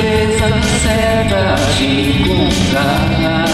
certeza certa te encontrar.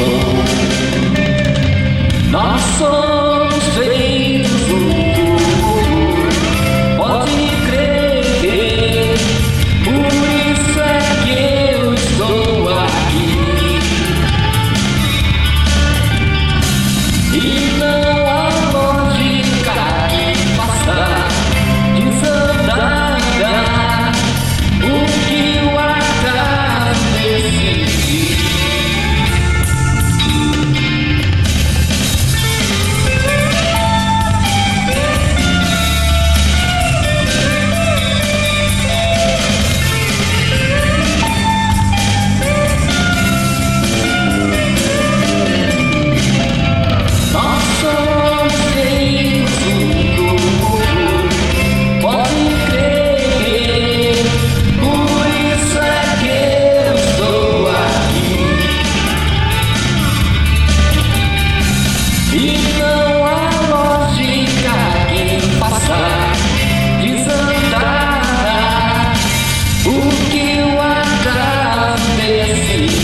vão. Nós somos. thinking what I'm missing.